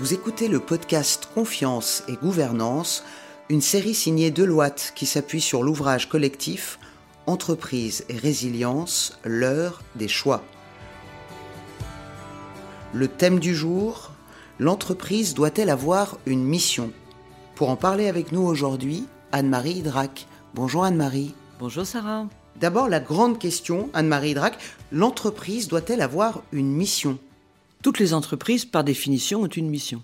Vous écoutez le podcast Confiance et Gouvernance, une série signée Deloitte qui s'appuie sur l'ouvrage collectif Entreprise et résilience, l'heure des choix. Le thème du jour, l'entreprise doit-elle avoir une mission? Pour en parler avec nous aujourd'hui, Anne-Marie Hydrac. Bonjour Anne-Marie. Bonjour Sarah. D'abord la grande question, Anne-Marie Hydrac, l'entreprise doit-elle avoir une mission? Toutes les entreprises, par définition, ont une mission.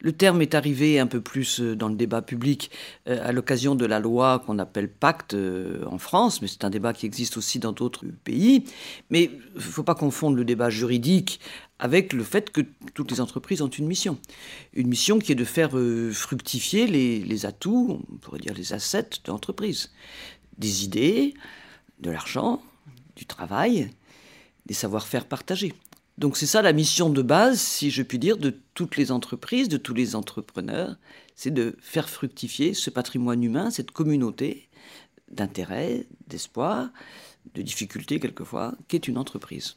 Le terme est arrivé un peu plus euh, dans le débat public euh, à l'occasion de la loi qu'on appelle pacte euh, en France, mais c'est un débat qui existe aussi dans d'autres pays. Mais il ne faut pas confondre le débat juridique avec le fait que toutes les entreprises ont une mission. Une mission qui est de faire fructifier les, les atouts, on pourrait dire les assets de l'entreprise. Des idées, de l'argent, du travail, des savoir-faire partagés. Donc c'est ça la mission de base, si je puis dire, de toutes les entreprises, de tous les entrepreneurs, c'est de faire fructifier ce patrimoine humain, cette communauté d'intérêt, d'espoir, de difficultés quelquefois, qu'est une entreprise.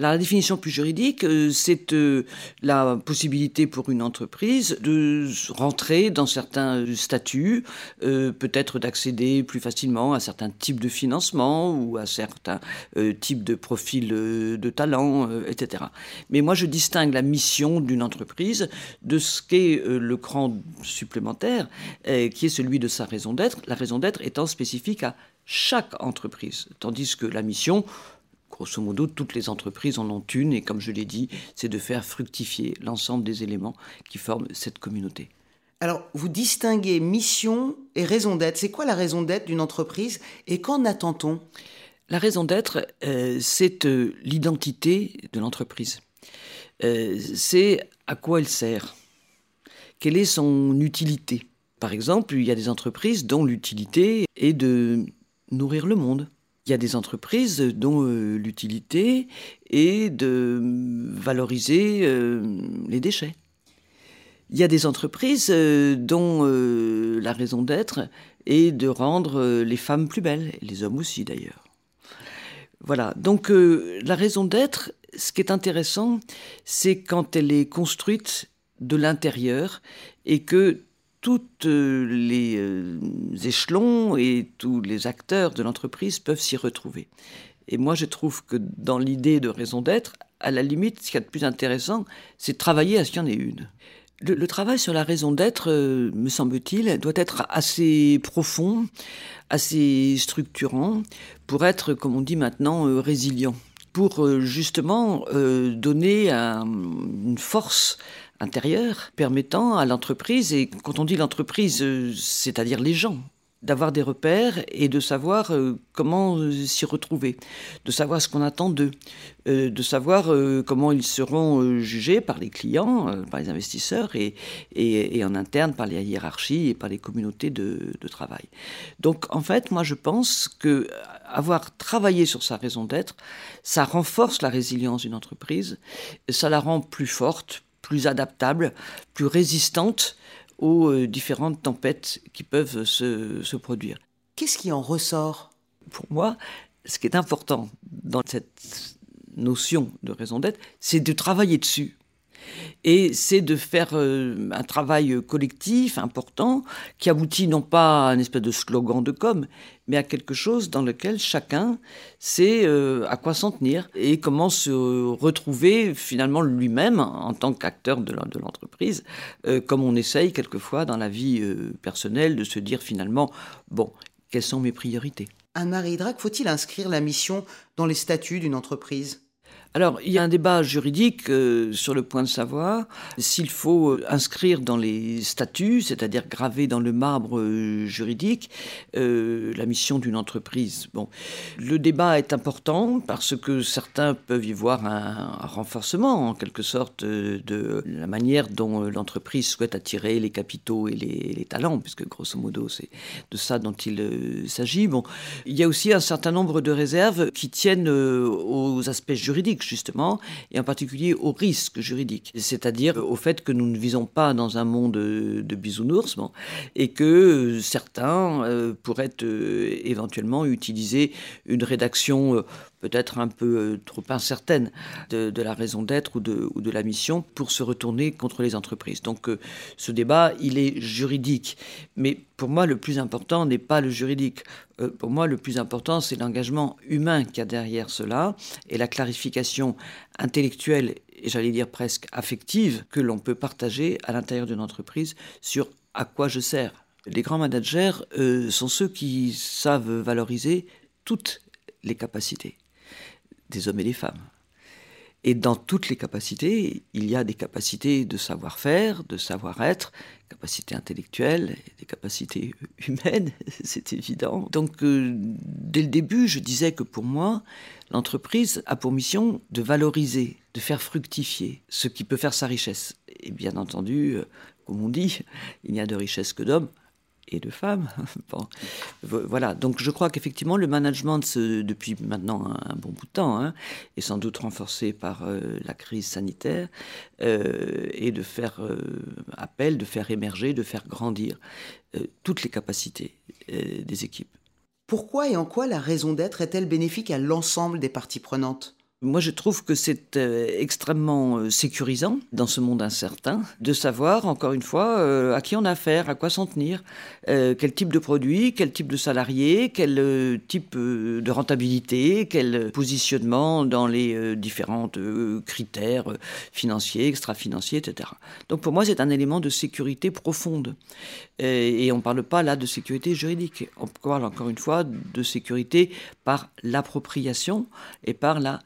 La définition plus juridique, euh, c'est euh, la possibilité pour une entreprise de rentrer dans certains statuts, euh, peut-être d'accéder plus facilement à certains types de financement ou à certains types de profils de talent, etc. Mais moi, je distingue la mission d'une entreprise de ce qu'est le cran supplémentaire, qui est celui de sa raison d'être, la raison d'être étant spécifique à chaque entreprise, tandis que la mission, grosso modo, toutes les entreprises en ont une, et comme je l'ai dit, c'est de faire fructifier l'ensemble des éléments qui forment cette communauté. Alors, vous distinguez mission et raison d'être. C'est quoi la raison d'être d'une entreprise et qu'en attend-on? La raison d'être, euh, c'est euh, l'identité de l'entreprise. Euh, c'est à quoi elle sert. Quelle est son utilité? Par exemple, il y a des entreprises dont l'utilité est de nourrir le monde. Il y a des entreprises dont euh, l'utilité est de valoriser euh, les déchets. Il y a des entreprises euh, dont la raison d'être est de rendre les femmes plus belles, et les hommes aussi d'ailleurs. Voilà, donc la raison d'être, ce qui est intéressant, c'est quand elle est construite de l'intérieur et que tous euh, les euh, échelons et tous les acteurs de l'entreprise peuvent s'y retrouver. Et moi, je trouve que dans l'idée de raison d'être, à la limite, ce qu'il y a de plus intéressant, c'est de travailler à ce qu'il y en ait une. Le, travail sur la raison d'être, euh, me semble-t-il, doit être assez profond, assez structurant, pour être, comme on dit maintenant, résilient, pour justement donner une force intérieur permettant à l'entreprise, et quand on dit l'entreprise, euh, c'est-à-dire les gens, d'avoir des repères et de savoir euh, comment euh, s'y retrouver, de savoir ce qu'on attend d'eux, de savoir comment ils seront jugés par les clients, par les investisseurs et, et, en interne par les hiérarchies et par les communautés de, de, travail. Donc en fait, moi je pense que avoir travaillé sur sa raison d'être, ça renforce la résilience d'une entreprise, ça la rend plus forte, plus adaptable, plus résistante aux euh, différentes tempêtes qui peuvent se, produire. Qu'est-ce qui en ressort? Pour moi, ce qui est important dans cette notion de raison d'être, c'est de travailler dessus. Et c'est de faire euh, un travail collectif important qui aboutit non pas à un espèce de slogan de com, mais à quelque chose dans lequel chacun sait euh, à quoi s'en tenir et comment se retrouver finalement lui-même en tant qu'acteur de l'entreprise, euh, comme on essaye quelquefois dans la vie personnelle de se dire finalement, bon, quelles sont mes priorités? Anne-Marie Drac, faut-il inscrire la mission dans les statuts d'une entreprise? Alors, il y a un débat juridique euh, sur le point de savoir s'il faut euh, inscrire dans les statuts, c'est-à-dire graver dans le marbre euh, juridique, la mission d'une entreprise. Bon, le débat est important parce que certains peuvent y voir un, renforcement, en quelque sorte, de la manière dont l'entreprise souhaite attirer les capitaux et les, les talents, puisque grosso modo, c'est de ça dont il s'agit. Bon, il y a aussi un certain nombre de réserves qui tiennent aux aspects juridiques justement, et en particulier au risque juridique, c'est-à-dire au fait que nous ne visons pas dans un monde de bisounours, et que certains euh, pourraient euh, éventuellement utiliser une rédaction euh, peut-être un peu trop incertaine de, la raison d'être ou de, la mission pour se retourner contre les entreprises. Donc ce débat, il est juridique. Mais pour moi, le plus important n'est pas le juridique. pour moi, le plus important, c'est l'engagement humain qu'il y a derrière cela et la clarification intellectuelle et j'allais dire presque affective que l'on peut partager à l'intérieur d'une entreprise sur à quoi je sers. Les grands managers euh, sont ceux qui savent valoriser toutes les capacités des hommes et des femmes. Et dans toutes les capacités, il y a des capacités de savoir-faire, de savoir-être, capacités intellectuelles, des capacités humaines, c'est évident. Donc, euh, dès le début, je disais que pour moi, l'entreprise a pour mission de valoriser, de faire fructifier ce qui peut faire sa richesse. Et bien entendu, euh, comme on dit, il n'y a de richesse que d'hommes et de femmes. bon, voilà, donc je crois qu'effectivement le management, depuis maintenant un, bon bout de temps, hein, est sans doute renforcé par euh, la crise sanitaire, euh, et de faire euh, appel, de faire émerger, de faire grandir toutes les capacités des équipes. Pourquoi et en quoi la raison d'être est-elle bénéfique à l'ensemble des parties prenantes? Moi, je trouve que c'est euh, extrêmement euh, sécurisant dans ce monde incertain de savoir, encore une fois, euh, à qui on a affaire, à quoi s'en tenir, quel type de produit, quel type de salarié, quel type de rentabilité, quel positionnement dans les différents critères financiers, extra-financiers, etc. Donc pour moi, c'est un élément de sécurité profonde. Et on ne parle pas là de sécurité juridique, on parle encore une fois de sécurité par l'appropriation et par la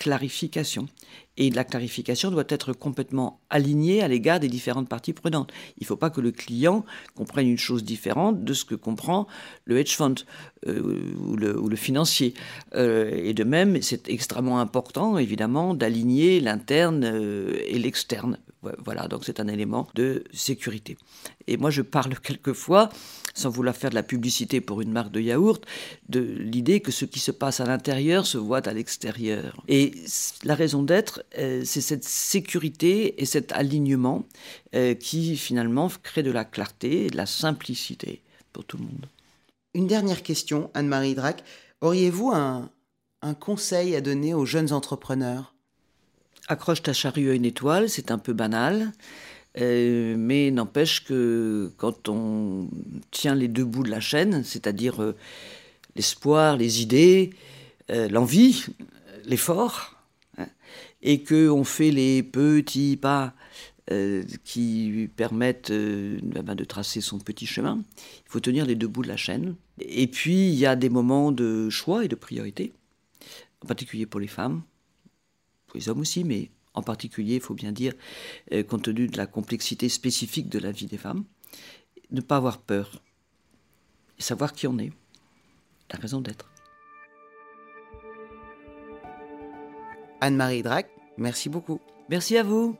clarification. Et la clarification doit être complètement alignée à l'égard des différentes parties prenantes. Il ne faut pas que le client comprenne une chose différente de ce que comprend le hedge fund euh, ou, le, financier. Euh, et de même, c'est extrêmement important, évidemment, d'aligner l'interne euh, et l'externe. Voilà, donc c'est un élément de sécurité. Et moi, je parle quelquefois, sans vouloir faire de la publicité pour une marque de yaourt, de l'idée que ce qui se passe à l'intérieur se voit à l'extérieur. Et la raison d'être, euh, c'est cette sécurité et cet alignement euh, qui finalement crée de la clarté et de la simplicité pour tout le monde. Une dernière question, Anne-Marie Drac. Auriez-vous un conseil à donner aux jeunes entrepreneurs? Accroche ta charrue à une étoile, c'est un peu banal, euh, mais n'empêche que quand on tient les deux bouts de la chaîne, c'est-à-dire euh, l'espoir, les idées, euh, l'envie, l'effort, hein, et qu'on fait les petits pas qui permettent ben, de tracer son petit chemin, il faut tenir les deux bouts de la chaîne. Et puis, il y a des moments de choix et de priorité, en particulier pour les femmes pour les hommes aussi, mais en particulier, il faut bien dire, euh, compte tenu de la complexité spécifique de la vie des femmes, ne pas avoir peur et savoir qui on est, la raison d'être. Anne-Marie Drac, merci beaucoup. Merci à vous.